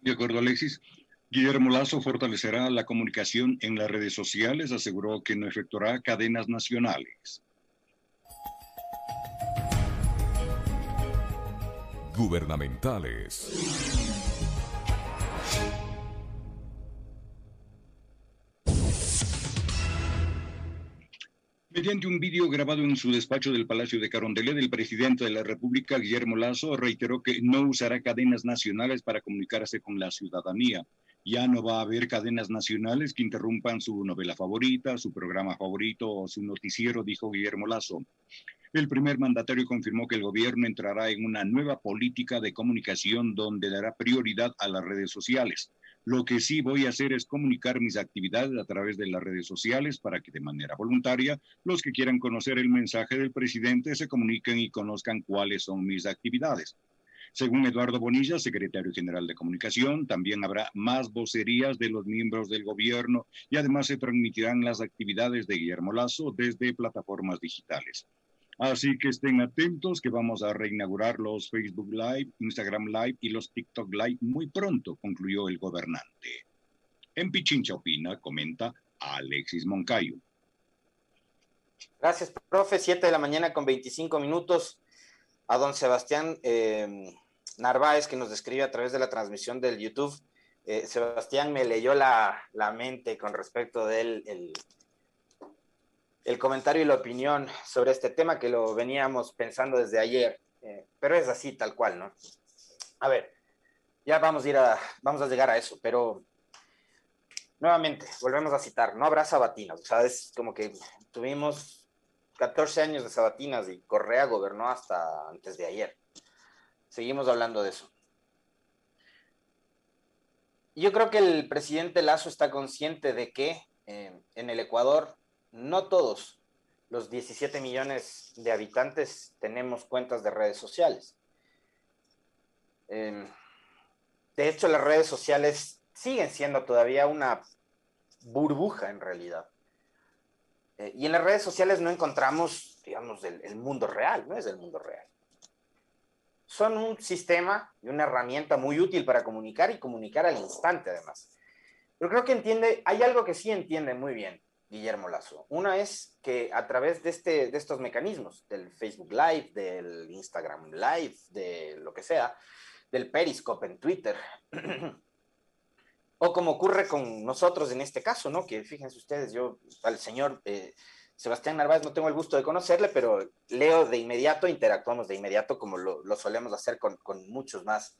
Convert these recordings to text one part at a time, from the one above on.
De acuerdo, Alexis. Guillermo Lazo fortalecerá la comunicación en las redes sociales, aseguró que no efectuará cadenas nacionales. Gubernamentales. Mediante un vídeo grabado en su despacho del Palacio de Carondelet, el presidente de la República, Guillermo Lazo, reiteró que no usará cadenas nacionales para comunicarse con la ciudadanía. Ya no va a haber cadenas nacionales que interrumpan su novela favorita, su programa favorito o su noticiero, dijo Guillermo Lazo. El primer mandatario confirmó que el gobierno entrará en una nueva política de comunicación donde dará prioridad a las redes sociales. Lo que sí voy a hacer es comunicar mis actividades a través de las redes sociales para que de manera voluntaria los que quieran conocer el mensaje del presidente se comuniquen y conozcan cuáles son mis actividades. Según Eduardo Bonilla, secretario general de Comunicación, también habrá más vocerías de los miembros del gobierno y además se transmitirán las actividades de Guillermo Lazo desde plataformas digitales. Así que estén atentos que vamos a reinaugurar los Facebook Live, Instagram Live y los TikTok Live muy pronto, concluyó el gobernante. En Pichincha Opina, comenta Alexis Moncayo. Gracias, profe. Siete de la mañana con 25 minutos. A don Sebastián eh, Narváez, que nos describe a través de la transmisión del YouTube. Eh, Sebastián me leyó la, mente con respecto del el, el comentario y la opinión sobre este tema que lo veníamos pensando desde ayer, eh, pero es así tal cual, ¿no? A ver, ya vamos a ir a, vamos a llegar a eso, pero nuevamente, volvemos a citar, no habrá sabatinas, o sea, es como que tuvimos 14 años de sabatinas y Correa gobernó hasta antes de ayer. Seguimos hablando de eso. Yo creo que el presidente Lazo está consciente de que eh, en el Ecuador no todos los 17 millones de habitantes tenemos cuentas de redes sociales. Em, de hecho, las redes sociales siguen siendo todavía una burbuja en realidad. Eh, y en las redes sociales no encontramos, digamos, el, mundo real, no es el mundo real. Son un sistema y una herramienta muy útil para comunicar y comunicar al instante además. Pero creo que entiende, hay algo que sí entiende muy bien, Guillermo Lazo. Una es que a través de, este, de estos mecanismos, del Facebook Live, del Instagram Live, de lo que sea, del Periscope en Twitter, o como ocurre con nosotros en este caso, ¿no? Que fíjense ustedes, yo al señor eh, Sebastián Narváez no tengo el gusto de conocerle, pero leo de inmediato, interactuamos de inmediato como lo, solemos hacer con, con muchos más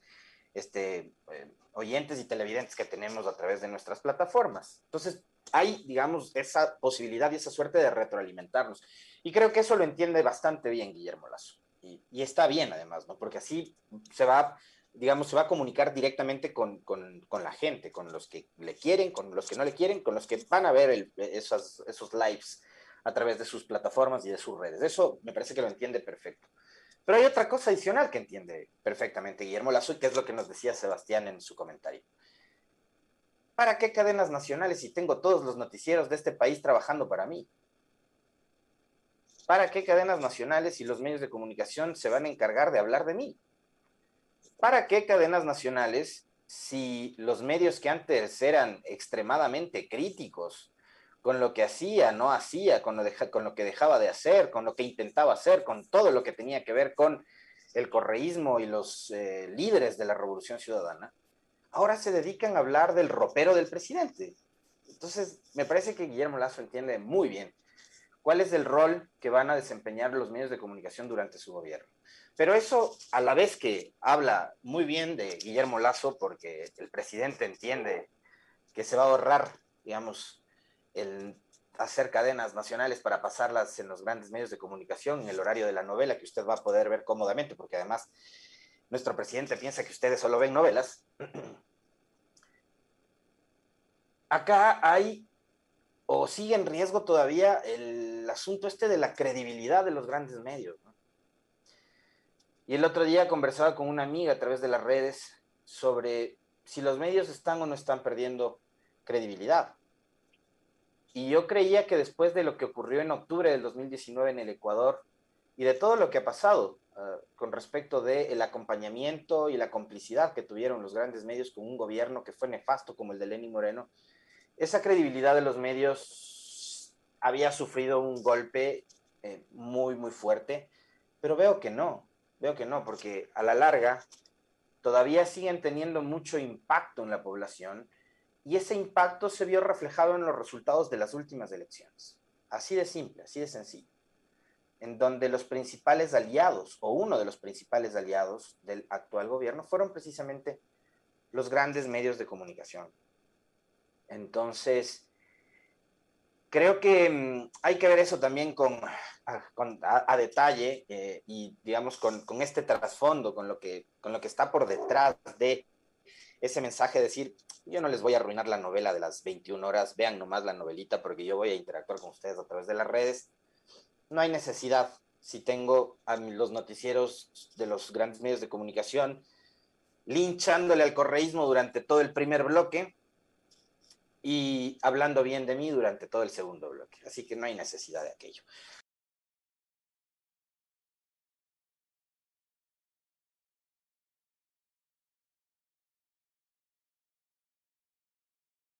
este, eh, oyentes y televidentes que tenemos a través de nuestras plataformas. Entonces, hay, digamos, esa posibilidad y esa suerte de retroalimentarnos. Y creo que eso lo entiende bastante bien Guillermo Lazo. Y, está bien, además, ¿no? Porque así se va, digamos, se va a comunicar directamente con, con, con, la gente, con los que le quieren, con los que no le quieren, con los que van a ver el, esos, esos lives a través de sus plataformas y de sus redes. Eso me parece que lo entiende perfecto. Pero hay otra cosa adicional que entiende perfectamente Guillermo Lazo, que es lo que nos decía Sebastián en su comentario. ¿Para qué cadenas nacionales si tengo todos los noticieros de este país trabajando para mí? ¿Para qué cadenas nacionales si los medios de comunicación se van a encargar de hablar de mí? ¿Para qué cadenas nacionales si los medios que antes eran extremadamente críticos con lo que hacía, no hacía, con lo, con lo que dejaba de hacer, con lo que intentaba hacer, con todo lo que tenía que ver con el correísmo y los eh, líderes de la Revolución Ciudadana, ahora se dedican a hablar del ropero del presidente. Entonces, me parece que Guillermo Lazo entiende muy bien cuál es el rol que van a desempeñar los medios de comunicación durante su gobierno. Pero eso, a la vez que habla muy bien de Guillermo Lazo, porque el presidente entiende que se va a ahorrar, digamos, el hacer cadenas nacionales para pasarlas en los grandes medios de comunicación en el horario de la novela que usted va a poder ver cómodamente, porque además nuestro presidente piensa que ustedes solo ven novelas. Acá hay o sigue en riesgo todavía el asunto este de la credibilidad de los grandes medios. Y el otro día conversaba con una amiga a través de las redes sobre si los medios están o no están perdiendo credibilidad. Y yo creía que después de lo que ocurrió en octubre del 2019 en el Ecuador y de todo lo que ha pasado, ah, con respecto del el acompañamiento y la complicidad que tuvieron los grandes medios con un gobierno que fue nefasto como el de Lenín Moreno, esa credibilidad de los medios había sufrido un golpe eh, muy, muy fuerte, pero veo que no, veo que no, porque a la larga todavía siguen teniendo mucho impacto en la población y ese impacto se vio reflejado en los resultados de las últimas elecciones. Así de simple, así de sencillo. En donde los principales aliados, o uno de los principales aliados del actual gobierno, fueron precisamente los grandes medios de comunicación. Entonces, creo que mm, hay que ver eso también con, a, detalle eh, y, digamos, con, con, este trasfondo, con lo, que, con lo que está por detrás de ese mensaje, de decir, yo no les voy a arruinar la novela de las 21 horas, vean nomás la novelita porque yo voy a interactuar con ustedes a través de las redes. No hay necesidad. Si tengo a los noticieros de los grandes medios de comunicación linchándole al correísmo durante todo el primer bloque y hablando bien de mí durante todo el segundo bloque. Así que no hay necesidad de aquello.